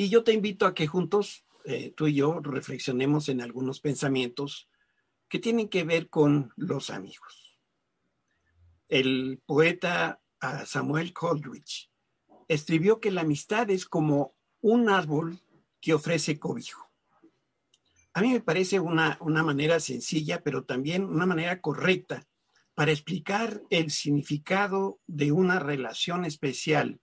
Y yo te invito a que juntos, eh, tú y yo, reflexionemos en algunos pensamientos que tienen que ver con los amigos. El poeta ah, Samuel Coleridge escribió que la amistad es como un árbol que ofrece cobijo. A mí me parece una, una manera sencilla, pero también una manera correcta para explicar el significado de una relación especial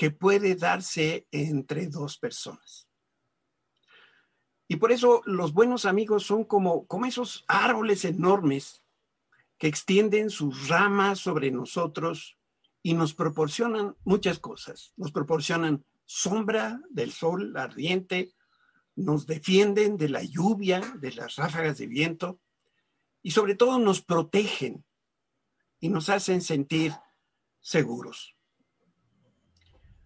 que puede darse entre dos personas. Y por eso los buenos amigos son como, como esos árboles enormes que extienden sus ramas sobre nosotros y nos proporcionan muchas cosas. Nos proporcionan sombra del sol ardiente, nos defienden de la lluvia, de las ráfagas de viento y sobre todo nos protegen y nos hacen sentir seguros.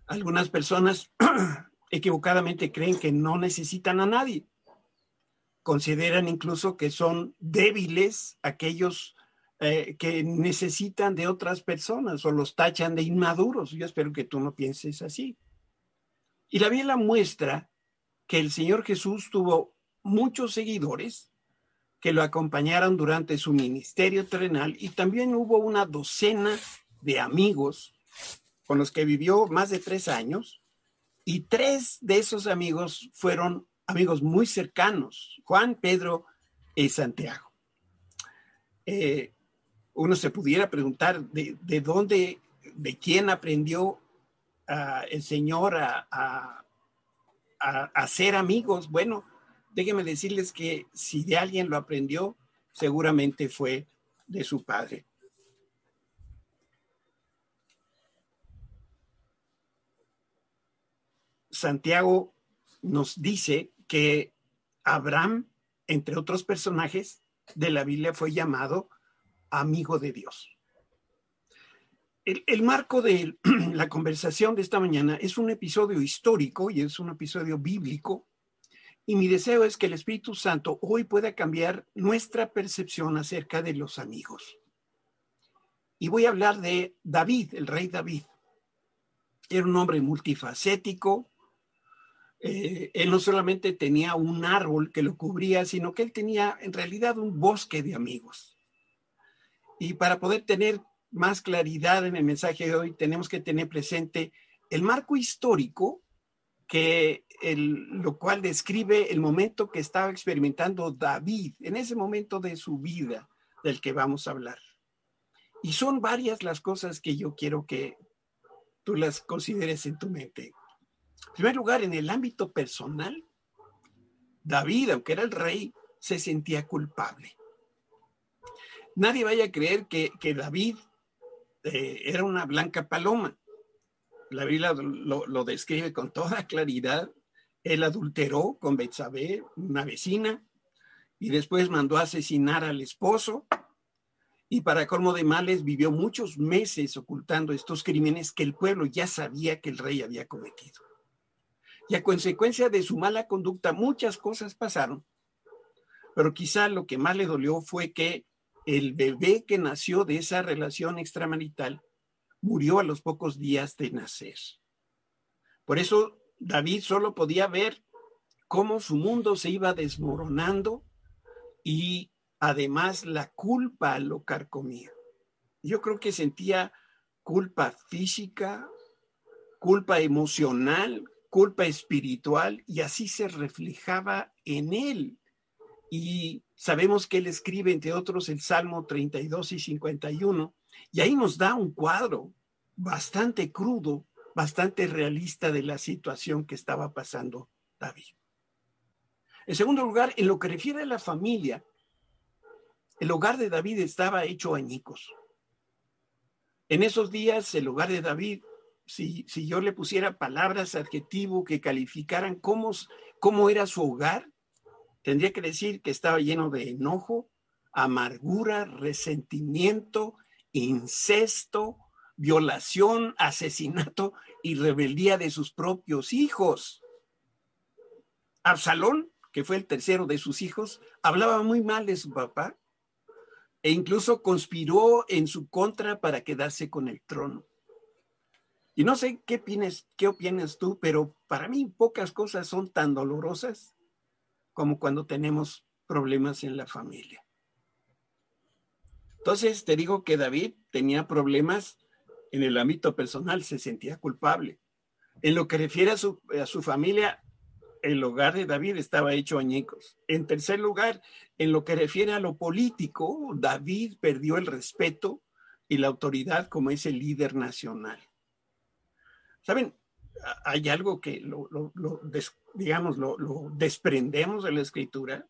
Algunas personas equivocadamente creen que no necesitan a nadie. Consideran incluso que son débiles aquellos eh, que necesitan de otras personas o los tachan de inmaduros. Yo espero que tú no pienses así. Y la Biblia muestra que el Señor Jesús tuvo muchos seguidores que lo acompañaron durante su ministerio terrenal y también hubo una docena de amigos con los que vivió más de tres años y tres de esos amigos fueron amigos muy cercanos, Juan, Pedro y Santiago. Eh, uno se pudiera preguntar de, dónde, de quién aprendió ah, el Señor a, a, a, ser amigos. Bueno, déjenme decirles que si de alguien lo aprendió, seguramente fue de su padre. Santiago nos dice que Abraham, entre otros personajes de la Biblia, fue llamado amigo de Dios. El, marco de la conversación de esta mañana es un episodio histórico y es un episodio bíblico. Y mi deseo es que el Espíritu Santo hoy pueda cambiar nuestra percepción acerca de los amigos. Y voy a hablar de David, el rey David. Era un hombre multifacético, eh, él no solamente tenía un árbol que lo cubría, sino que él tenía en realidad un bosque de amigos. Y para poder tener más claridad en el mensaje de hoy, tenemos que tener presente el marco histórico que el, lo cual describe el momento que estaba experimentando David, en ese momento de su vida del que vamos a hablar. Y son varias las cosas que yo quiero que tú las consideres en tu mente. Primer lugar, en el ámbito personal, David, aunque era el rey, se sentía culpable. Nadie vaya a creer que, David eh, era una blanca paloma. La Biblia lo, lo, describe con toda claridad. Él adulteró con Betsabé, una vecina, y después mandó a asesinar al esposo. Y para colmo de males, vivió muchos meses ocultando estos crímenes que el pueblo ya sabía que el rey había cometido. Y a consecuencia de su mala conducta, muchas cosas pasaron. Pero quizá lo que más le dolió fue que el bebé que nació de esa relación extramarital murió a los pocos días de nacer. Por eso David solo podía ver cómo su mundo se iba desmoronando y además la culpa lo carcomía. Yo creo que sentía culpa física, culpa emocional, culpa espiritual y así se reflejaba en él. Y sabemos que él escribe, entre otros, el Salmo 32 y 51, y ahí nos da un cuadro bastante crudo, bastante realista de la situación que estaba pasando David. En segundo lugar, en lo que refiere a la familia, el hogar de David estaba hecho añicos. En esos días, el hogar de David si, yo le pusiera palabras, adjetivo que calificaran cómo, cómo era su hogar, tendría que decir que estaba lleno de enojo, amargura, resentimiento, incesto, violación, asesinato y rebeldía de sus propios hijos. Absalón, que fue el tercero de sus hijos, hablaba muy mal de su papá e incluso conspiró en su contra para quedarse con el trono. Y no sé qué opinas, qué opinas tú, pero para mí pocas cosas son tan dolorosas como cuando tenemos problemas en la familia. Entonces te digo que David tenía problemas en el ámbito personal, se sentía culpable. En lo que refiere a su, a su familia, el hogar de David estaba hecho añicos. En tercer lugar, en lo que refiere a lo político, David perdió el respeto y la autoridad como ese líder nacional. Saben, hay algo que lo, digamos, lo, desprendemos de la escritura.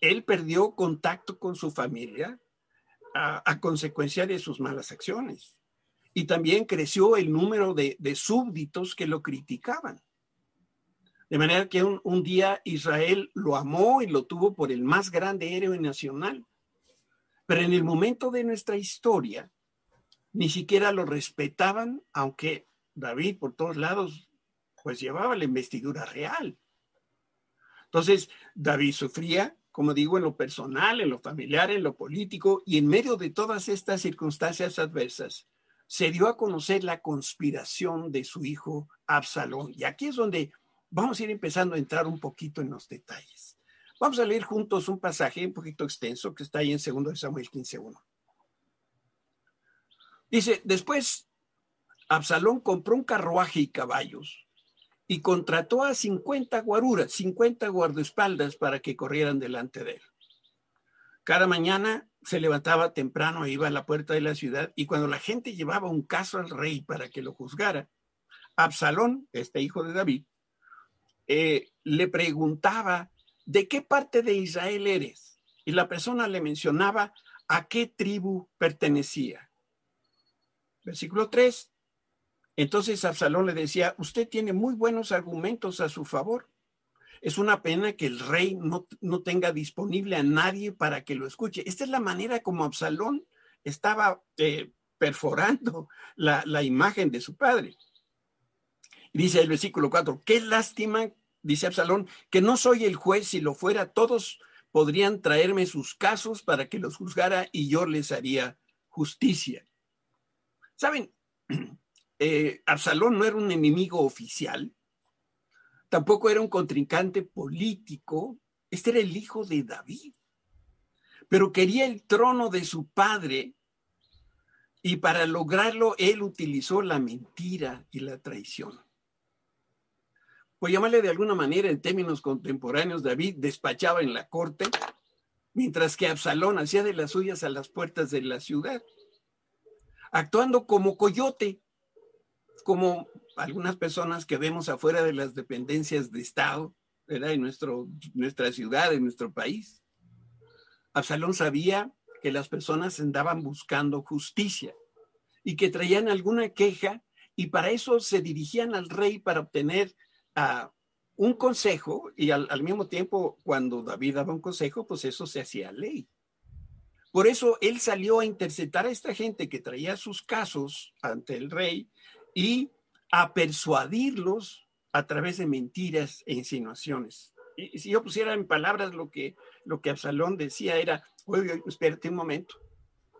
Él perdió contacto con su familia a, consecuencia de sus malas acciones. Y también creció el número de, súbditos que lo criticaban. De manera que un, un, día Israel lo amó y lo tuvo por el más grande héroe nacional. Pero en el momento de nuestra historia, ni siquiera lo respetaban, aunque David por todos lados, pues llevaba la investidura real. Entonces, David sufría, como digo, en lo personal, en lo familiar, en lo político, y en medio de todas estas circunstancias adversas, se dio a conocer la conspiración de su hijo Absalón. Y aquí es donde vamos a ir empezando a entrar un poquito en los detalles. Vamos a leer juntos un pasaje un poquito extenso que está ahí en 2 Samuel 15.1. Dice, después Absalón compró un carruaje y caballos y contrató a 50 guaruras, 50 guardaespaldas para que corrieran delante de él. Cada mañana se levantaba temprano e iba a la puerta de la ciudad y cuando la gente llevaba un caso al rey para que lo juzgara, Absalón, este hijo de David, eh, le preguntaba, ¿de qué parte de Israel eres? Y la persona le mencionaba a qué tribu pertenecía. Versículo 3. Entonces Absalón le decía, usted tiene muy buenos argumentos a su favor. Es una pena que el rey no, tenga disponible a nadie para que lo escuche. Esta es la manera como Absalón estaba eh, perforando la, la imagen de su padre. Dice el versículo 4, qué lástima, dice Absalón, que no soy el juez, si lo fuera, todos podrían traerme sus casos para que los juzgara y yo les haría justicia. Saben, eh, Absalón no era un enemigo oficial, tampoco era un contrincante político, este era el hijo de David, pero quería el trono de su padre y para lograrlo él utilizó la mentira y la traición. Por llamarle de alguna manera en términos contemporáneos, David despachaba en la corte, mientras que Absalón hacía de las suyas a las puertas de la ciudad, actuando como coyote como algunas personas que vemos afuera de las dependencias de Estado, ¿verdad? En nuestro, nuestra ciudad, en nuestro país. Absalón sabía que las personas andaban buscando justicia y que traían alguna queja y para eso se dirigían al rey para obtener uh, un consejo y al, al, mismo tiempo cuando David daba un consejo, pues eso se hacía ley. Por eso él salió a interceptar a esta gente que traía sus casos ante el rey y a persuadirlos a través de mentiras e insinuaciones. Y, si yo pusiera en palabras lo que, lo que Absalón decía era, oye, espérate un momento.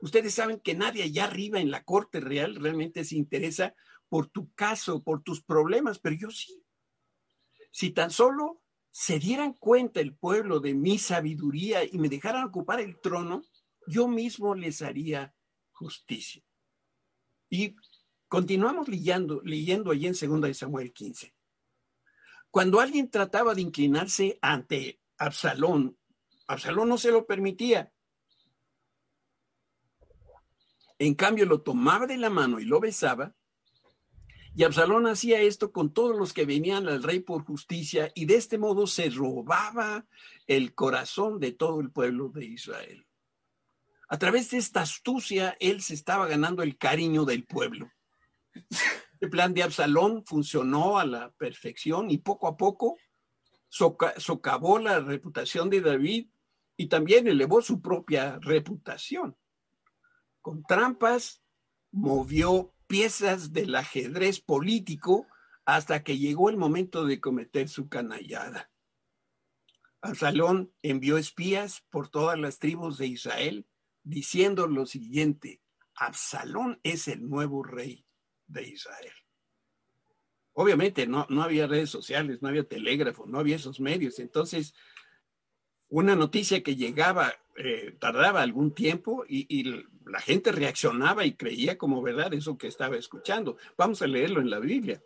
Ustedes saben que nadie allá arriba en la corte real realmente se interesa por tu caso, por tus problemas, pero yo sí. Si tan solo se dieran cuenta el pueblo de mi sabiduría y me dejaran ocupar el trono, yo mismo les haría justicia. Y Continuamos leyendo, leyendo allí en 2 Samuel 15. Cuando alguien trataba de inclinarse ante Absalón, Absalón no se lo permitía. En cambio, lo tomaba de la mano y lo besaba. Y Absalón hacía esto con todos los que venían al rey por justicia y de este modo se robaba el corazón de todo el pueblo de Israel. A través de esta astucia, él se estaba ganando el cariño del pueblo. El plan de Absalón funcionó a la perfección y poco a poco socavó la reputación de David y también elevó su propia reputación. Con trampas movió piezas del ajedrez político hasta que llegó el momento de cometer su canallada. Absalón envió espías por todas las tribus de Israel diciendo lo siguiente, Absalón es el nuevo rey de Israel. Obviamente no, no había redes sociales, no había telégrafo, no había esos medios. Entonces, una noticia que llegaba eh, tardaba algún tiempo y, y, la gente reaccionaba y creía como verdad eso que estaba escuchando. Vamos a leerlo en la Biblia.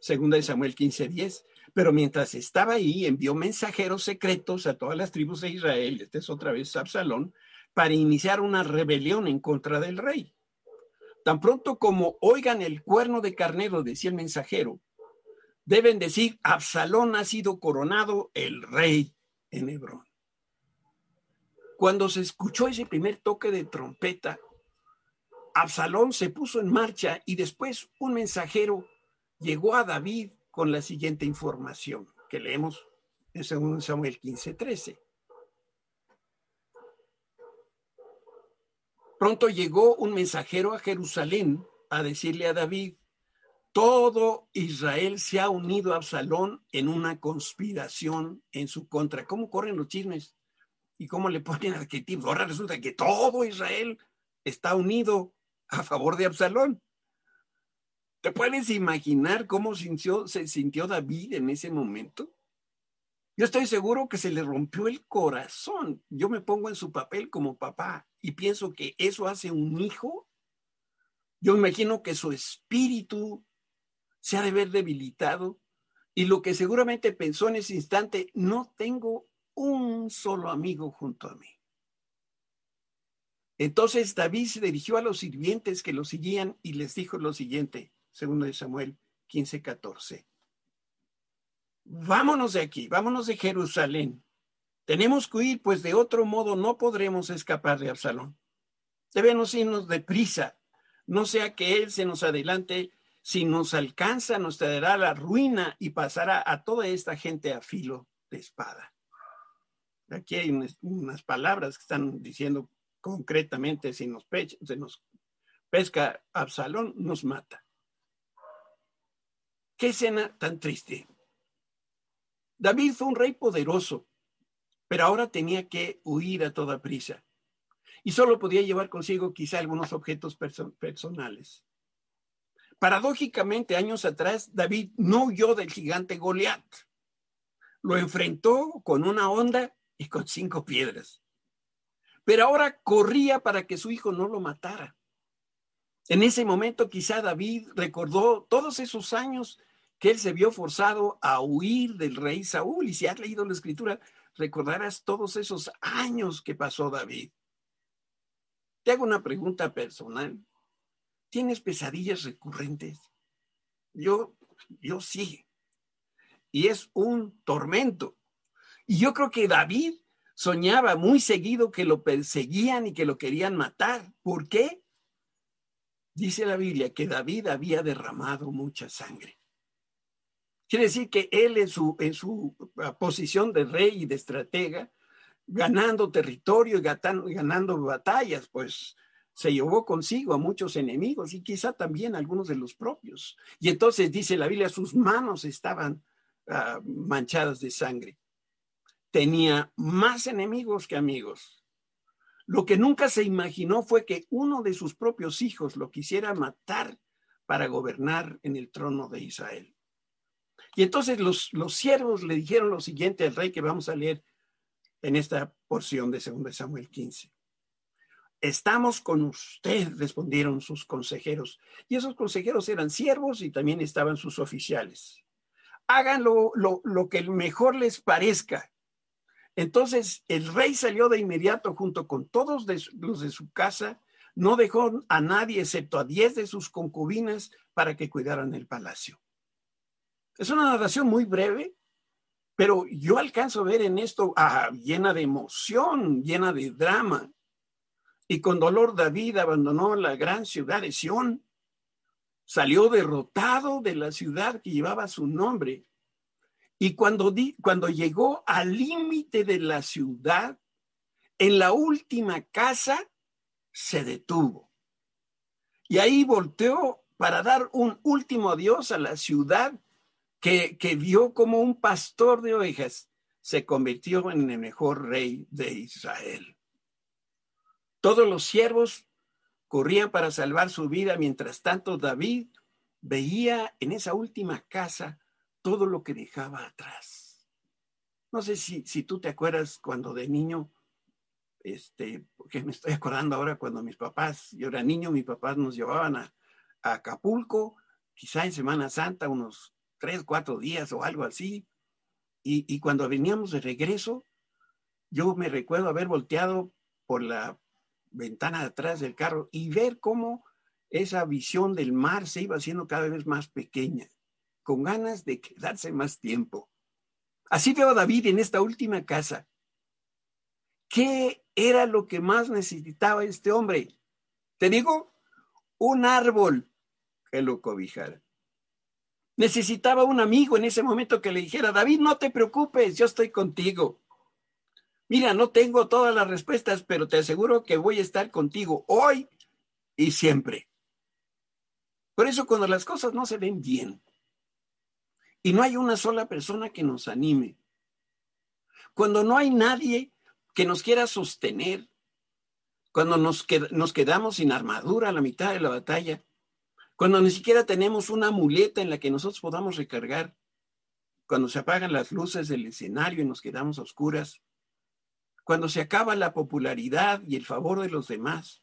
Segunda de Samuel 15:10. Pero mientras estaba ahí, envió mensajeros secretos a todas las tribus de Israel, este es otra vez Absalón, para iniciar una rebelión en contra del rey. Tan pronto como oigan el cuerno de carnero, decía el mensajero, deben decir, Absalón ha sido coronado el rey en Hebrón. Cuando se escuchó ese primer toque de trompeta, Absalón se puso en marcha y después un mensajero llegó a David con la siguiente información que leemos en 2 Samuel 15, 13. Pronto llegó un mensajero a Jerusalén a decirle a David, todo Israel se ha unido a Absalón en una conspiración en su contra. ¿Cómo corren los chismes? ¿Y cómo le ponen adjetivos? Ahora resulta que todo Israel está unido a favor de Absalón. ¿Te puedes imaginar cómo sintió, se sintió David en ese momento? Yo estoy seguro que se le rompió el corazón. Yo me pongo en su papel como papá y pienso que eso hace un hijo. Yo imagino que su espíritu se ha de ver debilitado y lo que seguramente pensó en ese instante, no tengo un solo amigo junto a mí. Entonces David se dirigió a los sirvientes que lo seguían y les dijo lo siguiente, segundo de Samuel 15, 14. Vámonos de aquí, vámonos de Jerusalén. Tenemos que huir, pues de otro modo no podremos escapar de Absalón. Debemos irnos deprisa, no sea que él se nos adelante. Si nos alcanza, nos traerá la ruina y pasará a toda esta gente a filo de espada. Aquí hay unas, palabras que están diciendo concretamente, si nos, se nos pesca Absalón, nos mata. Qué escena tan triste. David fue un rey poderoso, pero ahora tenía que huir a toda prisa y solo podía llevar consigo quizá algunos objetos perso personales. Paradójicamente, años atrás, David no huyó del gigante Goliat. Lo enfrentó con una onda y con cinco piedras. Pero ahora corría para que su hijo no lo matara. En ese momento quizá David recordó todos esos años que él se vio forzado a huir del rey Saúl. Y si has leído la escritura, recordarás todos esos años que pasó David. Te hago una pregunta personal. ¿Tienes pesadillas recurrentes? Yo, yo sí. Y es un tormento. Y yo creo que David soñaba muy seguido que lo perseguían y que lo querían matar. ¿Por qué? Dice la Biblia que David había derramado mucha sangre. Quiere decir que él en su, ah, posición de rey y de estratega, ganando territorio y ganando, batallas, pues se llevó consigo a muchos enemigos y quizá también algunos de los propios. Y entonces dice la Biblia, sus manos estaban ah, manchadas de sangre. Tenía más enemigos que amigos. Lo que nunca se imaginó fue que uno de sus propios hijos lo quisiera matar para gobernar en el trono de Israel. Y entonces los, los siervos le dijeron lo siguiente al rey que vamos a leer en esta porción de 2 Samuel 15. Estamos con usted, respondieron sus consejeros. Y esos consejeros eran siervos y también estaban sus oficiales. Háganlo lo, lo que mejor les parezca. Entonces el rey salió de inmediato junto con todos los de su casa. No dejó a nadie excepto a diez de sus concubinas para que cuidaran el palacio. Es una narración muy breve, pero yo alcanzo a ver en esto ah, llena de emoción, llena de drama. Y con dolor David abandonó la gran ciudad de Sión. Salió derrotado de la ciudad que llevaba su nombre. Y cuando, cuando llegó al límite de la ciudad, en la última casa, se detuvo. Y ahí volteó para dar un último adiós a la ciudad que, vio como un pastor de ovejas se convirtió en el mejor rey de Israel. Todos los siervos corrían para salvar su vida. Mientras tanto, David veía en esa última casa todo lo que dejaba atrás. No sé si, si tú te acuerdas cuando de niño, este, porque me estoy acordando ahora cuando mis papás, yo era niño, mis papás nos llevaban a, a Acapulco, quizá en Semana Santa, unos tres, cuatro días o algo así. Y, y, cuando veníamos de regreso, yo me recuerdo haber volteado por la ventana de atrás del carro y ver cómo esa visión del mar se iba haciendo cada vez más pequeña, con ganas de quedarse más tiempo. Así veo a David en esta última casa. ¿Qué era lo que más necesitaba este hombre? Te digo, un árbol que lo cobijara. Necesitaba un amigo en ese momento que le dijera, David, no te preocupes, yo estoy contigo. Mira, no tengo todas las respuestas, pero te aseguro que voy a estar contigo hoy y siempre. Por eso cuando las cosas no se ven bien y no hay una sola persona que nos anime, cuando no hay nadie que nos quiera sostener, cuando nos, nos quedamos sin armadura a la mitad de la batalla, cuando ni siquiera tenemos una muleta en la que nosotros podamos recargar, cuando se apagan las luces del escenario y nos quedamos a oscuras, cuando se acaba la popularidad y el favor de los demás,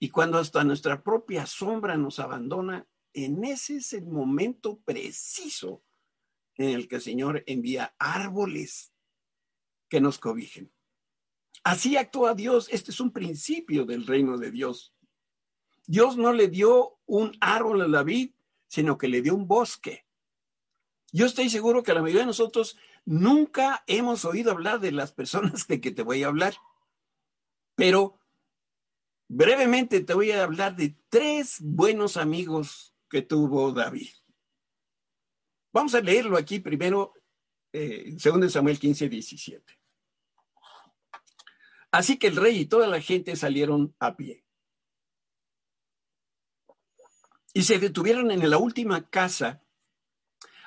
y cuando hasta nuestra propia sombra nos abandona, en ese es el momento preciso en el que el Señor envía árboles que nos cobijen. Así actúa Dios. Este es un principio del reino de Dios. Dios no le dio un árbol a David, sino que le dio un bosque. Yo estoy seguro que la mayoría de nosotros Nunca hemos oído hablar de las personas de que te voy a hablar, pero brevemente te voy a hablar de tres buenos amigos que tuvo David. Vamos a leerlo aquí primero, eh, 2 Samuel 15, 17. Así que el rey y toda la gente salieron a pie. Y se detuvieron en la última casa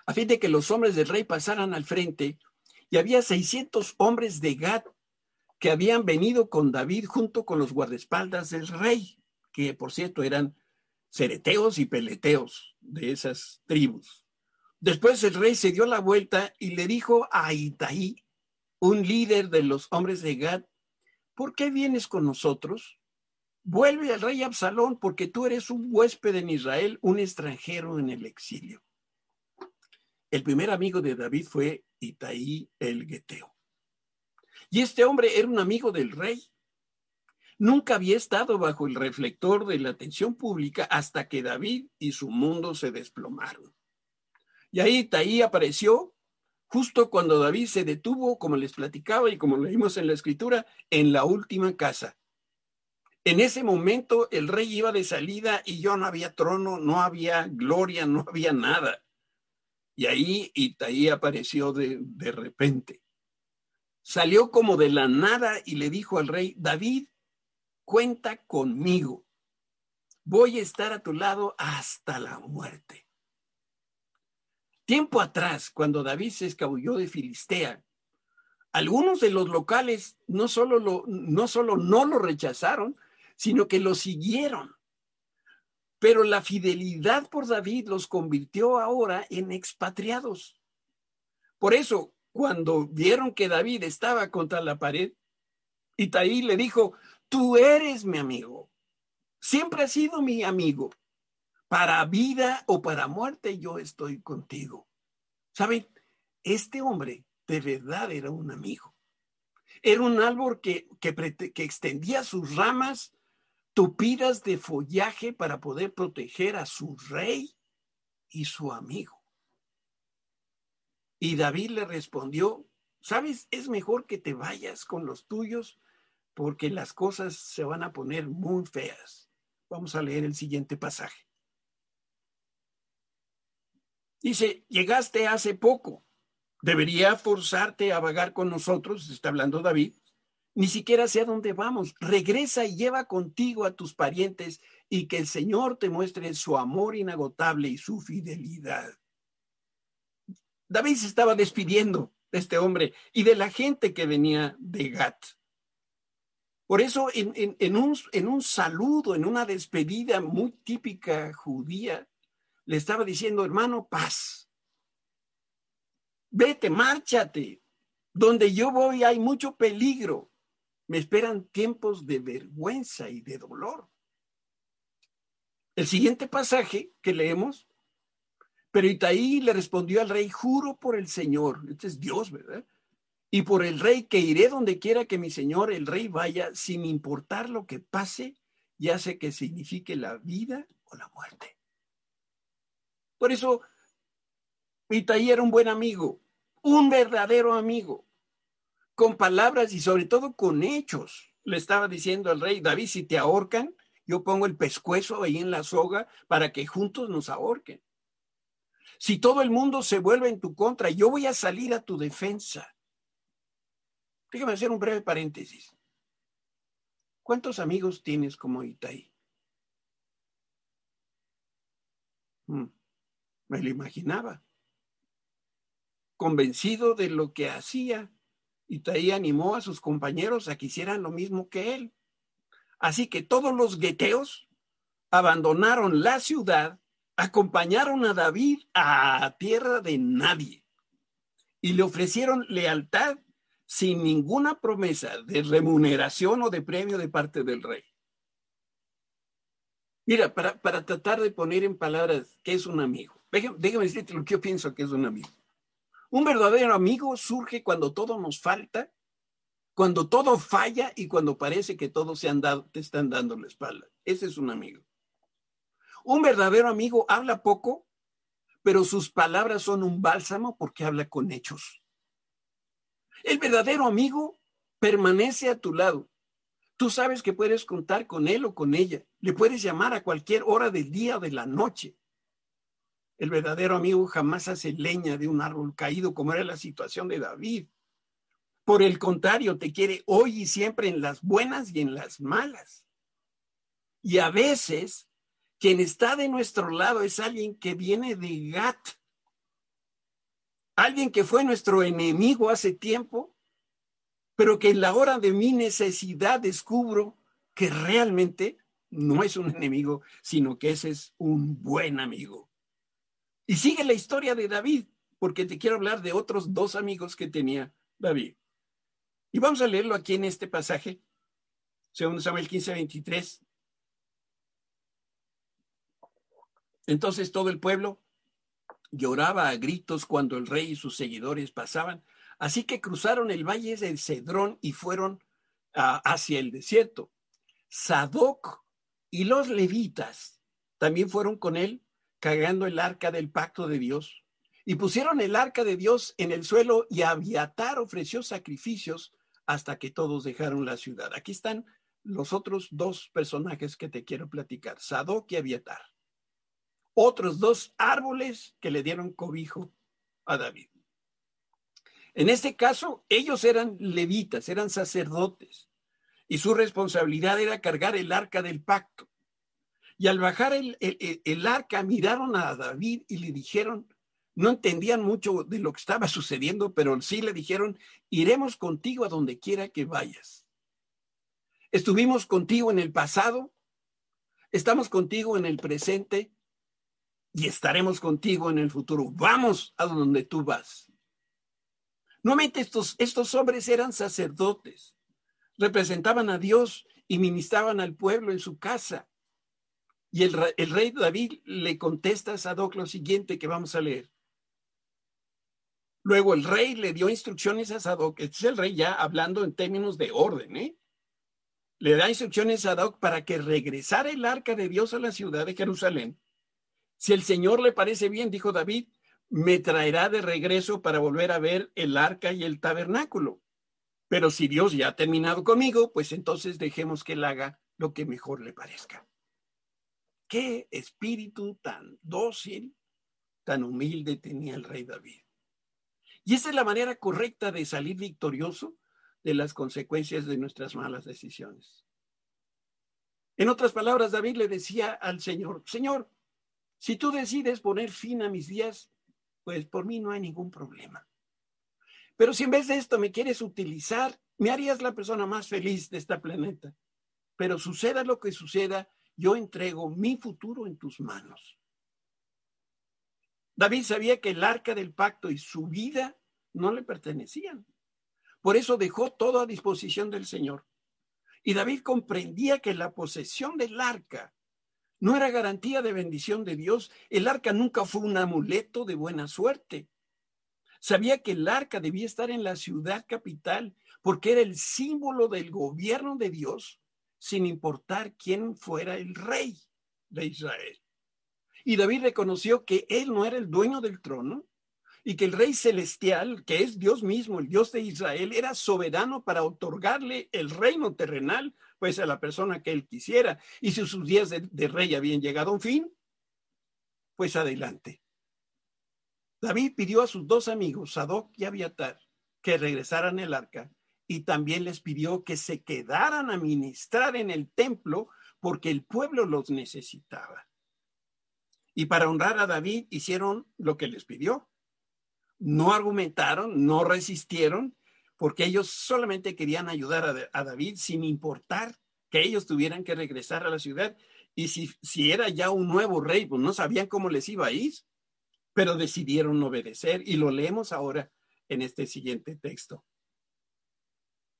a fin de que los hombres del rey pasaran al frente, y había 600 hombres de Gad que habían venido con David junto con los guardaespaldas del rey, que por cierto eran cereteos y peleteos de esas tribus. Después el rey se dio la vuelta y le dijo a Itaí, un líder de los hombres de Gad, ¿por qué vienes con nosotros? Vuelve al rey Absalón porque tú eres un huésped en Israel, un extranjero en el exilio. El primer amigo de David fue Itaí el Geteo. Y este hombre era un amigo del rey. Nunca había estado bajo el reflector de la atención pública hasta que David y su mundo se desplomaron. Y ahí Itaí apareció justo cuando David se detuvo, como les platicaba y como leímos en la escritura, en la última casa. En ese momento el rey iba de salida y yo no había trono, no había gloria, no había nada. Y ahí Itaí apareció de, de repente. Salió como de la nada y le dijo al rey, David, cuenta conmigo. Voy a estar a tu lado hasta la muerte. Tiempo atrás, cuando David se escabulló de Filistea, algunos de los locales no solo, lo, no solo no lo rechazaron, sino que lo siguieron. Pero la fidelidad por David los convirtió ahora en expatriados. Por eso, cuando vieron que David estaba contra la pared, Itaí le dijo, tú eres mi amigo, siempre has sido mi amigo. Para vida o para muerte yo estoy contigo. ¿Saben? Este hombre de verdad era un amigo. Era un árbol que, que, que extendía sus ramas tupidas de follaje para poder proteger a su rey y su amigo. Y David le respondió, sabes, es mejor que te vayas con los tuyos porque las cosas se van a poner muy feas. Vamos a leer el siguiente pasaje. Dice, llegaste hace poco. ¿Debería forzarte a vagar con nosotros? Está hablando David ni siquiera sé a dónde vamos. Regresa y lleva contigo a tus parientes y que el Señor te muestre su amor inagotable y su fidelidad. David se estaba despidiendo de este hombre y de la gente que venía de Gat. Por eso en, un, en un saludo, en una despedida muy típica judía, le estaba diciendo, hermano, paz. Vete, márchate. Donde yo voy hay mucho peligro. Me esperan tiempos de vergüenza y de dolor. El siguiente pasaje que leemos, pero Itaí le respondió al rey, juro por el Señor, este es Dios, ¿verdad? y por el rey que iré donde quiera que mi señor el rey vaya, sin importar lo que pase, ya sé que signifique la vida o la muerte. Por eso, Itaí era un buen amigo, un verdadero amigo, con palabras y sobre todo con hechos. Le estaba diciendo al rey, David, si te ahorcan, yo pongo el pescuezo ahí en la soga para que juntos nos ahorquen. Si todo el mundo se vuelve en tu contra, yo voy a salir a tu defensa. Déjame hacer un breve paréntesis. ¿Cuántos amigos tienes como Itaí? Hmm, me lo imaginaba. Convencido de lo que hacía, Itaí animó a sus compañeros a que hicieran lo mismo que él. Así que todos los gueteos abandonaron la ciudad, acompañaron a David a tierra de nadie y le ofrecieron lealtad sin ninguna promesa de remuneración o de premio de parte del rey. Mira, para, tratar de poner en palabras qué es un amigo, déjame, decirte lo que yo pienso que es un amigo. Un verdadero amigo surge cuando todo nos falta, cuando todo falla y cuando parece que todos se han dado, te están dando la espalda. Ese es un amigo. Un verdadero amigo habla poco, pero sus palabras son un bálsamo porque habla con hechos. El verdadero amigo permanece a tu lado. Tú sabes que puedes contar con él o con ella. Le puedes llamar a cualquier hora del día o de la noche. El verdadero amigo jamás hace leña de un árbol caído como era la situación de David. Por el contrario, te quiere hoy y siempre en las buenas y en las malas. Y a veces, quien está de nuestro lado es alguien que viene de Gat, alguien que fue nuestro enemigo hace tiempo, pero que en la hora de mi necesidad descubro que realmente no es un enemigo, sino que ese es un buen amigo. Y sigue la historia de David, porque te quiero hablar de otros dos amigos que tenía David. Y vamos a leerlo aquí en este pasaje, según Samuel 15, 23. Entonces todo el pueblo lloraba a gritos cuando el rey y sus seguidores pasaban, así que cruzaron el valle del Cedrón y fueron hacia el desierto. Sadoc y los levitas también fueron con él cargando el arca del pacto de Dios. Y pusieron el arca de Dios en el suelo y Abiatar ofreció sacrificios hasta que todos dejaron la ciudad. Aquí están los otros dos personajes que te quiero platicar, Sadoc y Abiatar otros dos árboles que le dieron cobijo a David. En este caso, ellos eran levitas, eran sacerdotes, y su responsabilidad era cargar el arca del pacto. Y al bajar el, el, arca, miraron a David y le dijeron, no entendían mucho de lo que estaba sucediendo, pero sí le dijeron, iremos contigo a donde quiera que vayas. Estuvimos contigo en el pasado, estamos contigo en el presente y estaremos contigo en el futuro. Vamos a donde tú vas. Nuevamente estos, estos hombres eran sacerdotes, representaban a Dios y ministraban al pueblo en su casa. Y el, rey David le contesta a Sadoc lo siguiente que vamos a leer. Luego el rey le dio instrucciones a Sadoc, este es el rey ya hablando en términos de orden, ¿eh? Le da instrucciones a Sadoc para que regresara el arca de Dios a la ciudad de Jerusalén si el Señor le parece bien, dijo David, me traerá de regreso para volver a ver el arca y el tabernáculo. Pero si Dios ya ha terminado conmigo, pues entonces dejemos que él haga lo que mejor le parezca. Qué espíritu tan dócil, tan humilde tenía el rey David. Y esa es la manera correcta de salir victorioso de las consecuencias de nuestras malas decisiones. En otras palabras, David le decía al Señor, Señor, si tú decides poner fin a mis días, pues por mí no hay ningún problema. Pero si en vez de esto me quieres utilizar, me harías la persona más feliz de este planeta. Pero suceda lo que suceda, yo entrego mi futuro en tus manos. David sabía que el arca del pacto y su vida no le pertenecían. Por eso dejó todo a disposición del Señor. Y David comprendía que la posesión del arca no era garantía de bendición de Dios. El arca nunca fue un amuleto de buena suerte. Sabía que el arca debía estar en la ciudad capital porque era el símbolo del gobierno de Dios, sin importar quién fuera el rey de Israel. Y David reconoció que él no era el dueño del trono y que el rey celestial, que es Dios mismo, el Dios de Israel, era soberano para otorgarle el reino terrenal, pues a la persona que él quisiera. Y si sus días de, rey habían llegado a un fin, pues adelante. David pidió a sus dos amigos, Sadoc y Abiatar, que regresaran el arca y también les pidió que se quedaran a ministrar en el templo porque el pueblo los necesitaba. Y para honrar a David hicieron lo que les pidió. No argumentaron, no resistieron, porque ellos solamente querían ayudar a, David sin importar que ellos tuvieran que regresar a la ciudad. Y si, si era ya un nuevo rey, pues no sabían cómo les iba a ir pero decidieron obedecer y lo leemos ahora en este siguiente texto.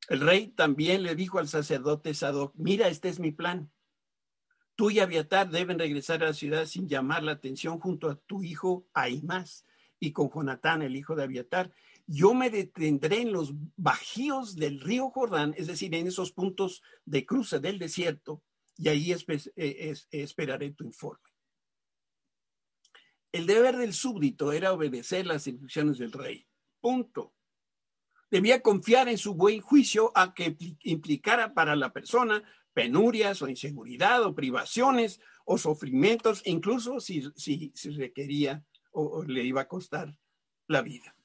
El rey también le dijo al sacerdote Sadoc, mira, este es mi plan. Tú y Abiatar deben regresar a la ciudad sin llamar la atención junto a tu hijo Aimás y con Jonatán, el hijo de Abiatar. Yo me detendré en los bajíos del río Jordán, es decir, en esos puntos de cruce del desierto, y ahí eh, esperaré tu informe. El deber del súbdito era obedecer las instrucciones del rey. Punto. Debía confiar en su buen juicio a que implicara para la persona penurias o inseguridad o privaciones o sufrimientos, incluso si, si, requería o le iba a costar la vida.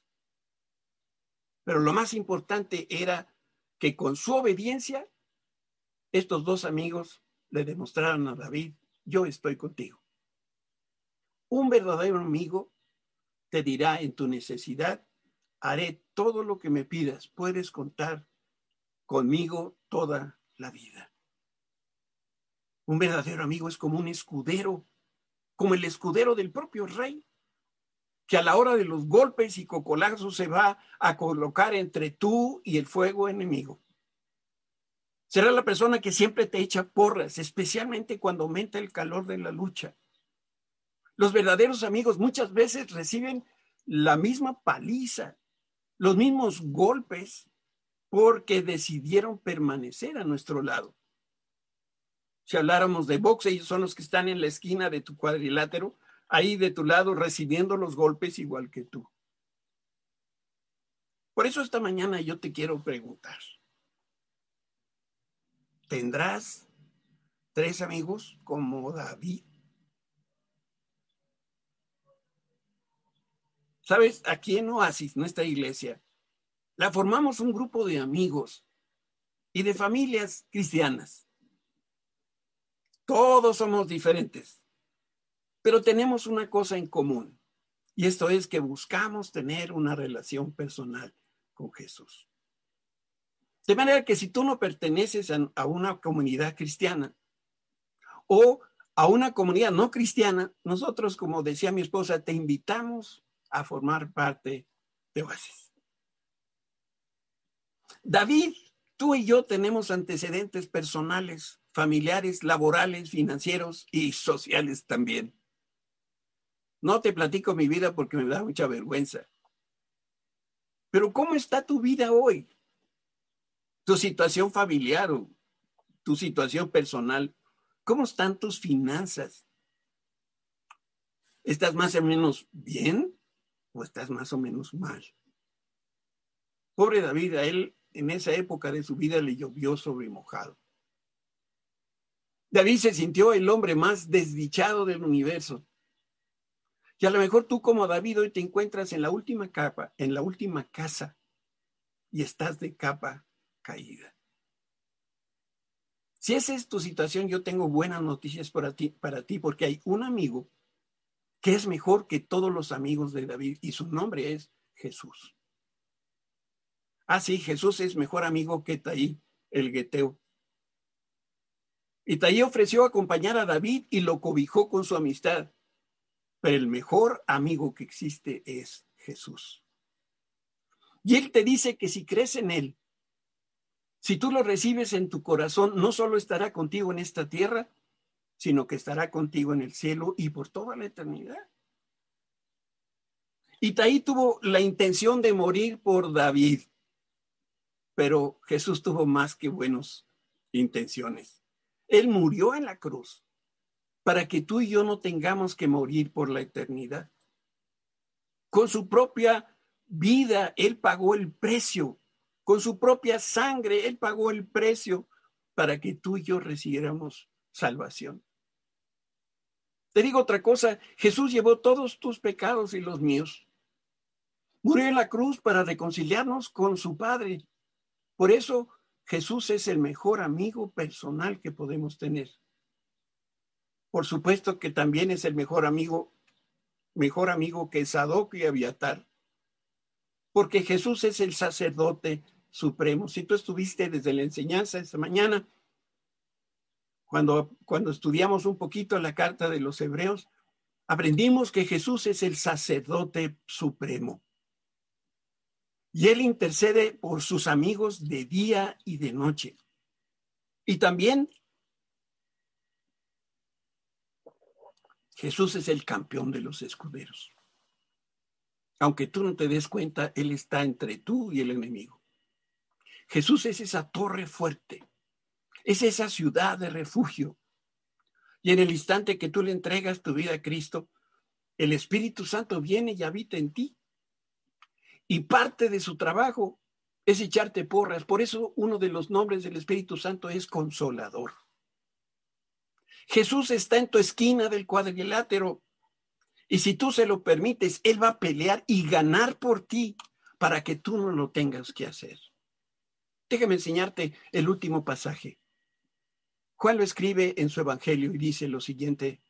Pero lo más importante era que con su obediencia, estos dos amigos le demostraron a David, yo estoy contigo. Un verdadero amigo te dirá en tu necesidad, haré todo lo que me pidas, puedes contar conmigo toda la vida. Un verdadero amigo es como un escudero, como el escudero del propio rey, que a la hora de los golpes y cocolazos se va a colocar entre tú y el fuego enemigo. Será la persona que siempre te echa porras, especialmente cuando aumenta el calor de la lucha. Los verdaderos amigos muchas veces reciben la misma paliza, los mismos golpes, porque decidieron permanecer a nuestro lado. Si habláramos de boxe, ellos son los que están en la esquina de tu cuadrilátero, ahí de tu lado recibiendo los golpes igual que tú. Por eso esta mañana yo te quiero preguntar, ¿tendrás tres amigos como David? Sabes, aquí en Oasis, nuestra iglesia, la formamos un grupo de amigos y de familias cristianas. Todos somos diferentes, pero tenemos una cosa en común, y esto es que buscamos tener una relación personal con Jesús. De manera que si tú no perteneces a, una comunidad cristiana o a una comunidad no cristiana, nosotros, como decía mi esposa, te invitamos a formar parte de Oasis. David, tú y yo tenemos antecedentes personales, familiares, laborales, financieros y sociales también. No te platico mi vida porque me da mucha vergüenza. Pero ¿cómo está tu vida hoy? Tu situación familiar o tu situación personal. ¿Cómo están tus finanzas? ¿Estás más o menos bien? O estás más o menos mal. Pobre David, a él en esa época de su vida le llovió sobre mojado. David se sintió el hombre más desdichado del universo. Y a lo mejor tú como David hoy te encuentras en la última capa, en la última casa, y estás de capa caída. Si esa es tu situación, yo tengo buenas noticias para ti, para ti porque hay un amigo que es mejor que todos los amigos de David y su nombre es Jesús. Ah, sí, Jesús es mejor amigo que Taí, el Geteo. Y Taí ofreció acompañar a David y lo cobijó con su amistad. Pero el mejor amigo que existe es Jesús. Y Él te dice que si crees en Él, si tú lo recibes en tu corazón, no solo estará contigo en esta tierra, sino que estará contigo en el cielo y por toda la eternidad. Y Taí tuvo la intención de morir por David, pero Jesús tuvo más que buenas intenciones. Él murió en la cruz para que tú y yo no tengamos que morir por la eternidad. Con su propia vida, Él pagó el precio. Con su propia sangre, Él pagó el precio para que tú y yo recibiéramos salvación. Te digo otra cosa, Jesús llevó todos tus pecados y los míos. Murió en la cruz para reconciliarnos con su Padre. Por eso Jesús es el mejor amigo personal que podemos tener. Por supuesto que también es el mejor amigo, mejor amigo que Sadoc y Abiatar. Porque Jesús es el sacerdote supremo. Si tú estuviste desde la enseñanza esta mañana, cuando, cuando estudiamos un poquito la carta de los hebreos, aprendimos que Jesús es el sacerdote supremo. Y él intercede por sus amigos de día y de noche. Y también Jesús es el campeón de los escuderos. Aunque tú no te des cuenta, Él está entre tú y el enemigo. Jesús es esa torre fuerte, es esa ciudad de refugio. Y en el instante que tú le entregas tu vida a Cristo, el Espíritu Santo viene y habita en ti. Y parte de su trabajo es echarte porras. Por eso uno de los nombres del Espíritu Santo es consolador. Jesús está en tu esquina del cuadrilátero y si tú se lo permites, Él va a pelear y ganar por ti para que tú no lo tengas que hacer. Déjame enseñarte el último pasaje. Juan lo escribe en su Evangelio y dice lo siguiente.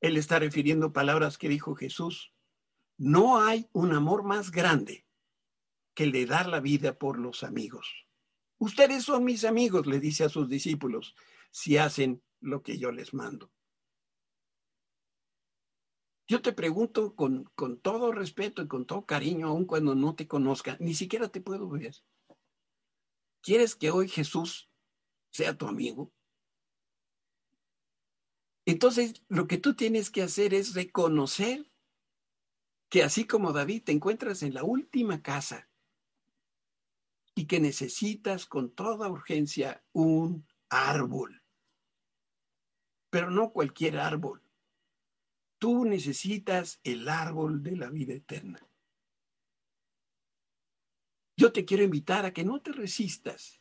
Él está refiriendo palabras que dijo Jesús. No hay un amor más grande que el de dar la vida por los amigos. Ustedes son mis amigos, le dice a sus discípulos, si hacen lo que yo les mando. Yo te pregunto con, con todo respeto y con todo cariño, aun cuando no te conozca, ni siquiera te puedo ver. ¿Quieres que hoy Jesús sea tu amigo? Entonces, lo que tú tienes que hacer es reconocer que así como David te encuentras en la última casa y que necesitas con toda urgencia un árbol, pero no cualquier árbol. Tú necesitas el árbol de la vida eterna. Yo te quiero invitar a que no te resistas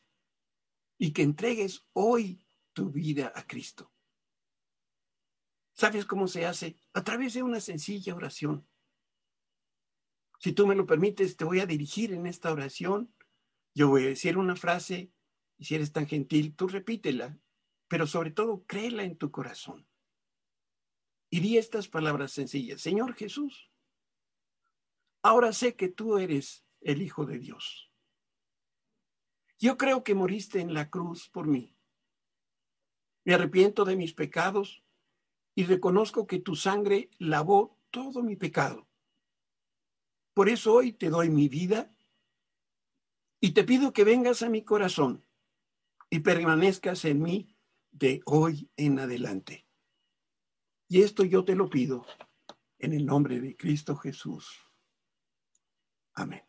y que entregues hoy tu vida a Cristo. ¿Sabes cómo se hace? A través de una sencilla oración. Si tú me lo permites, te voy a dirigir en esta oración. Yo voy a decir una frase y si eres tan gentil, tú repítela, pero sobre todo créela en tu corazón. Y di estas palabras sencillas. Señor Jesús, ahora sé que tú eres el Hijo de Dios. Yo creo que moriste en la cruz por mí. Me arrepiento de mis pecados y reconozco que tu sangre lavó todo mi pecado. Por eso hoy te doy mi vida y te pido que vengas a mi corazón y permanezcas en mí de hoy en adelante. Y esto yo te lo pido en el nombre de Cristo Jesús. Amén.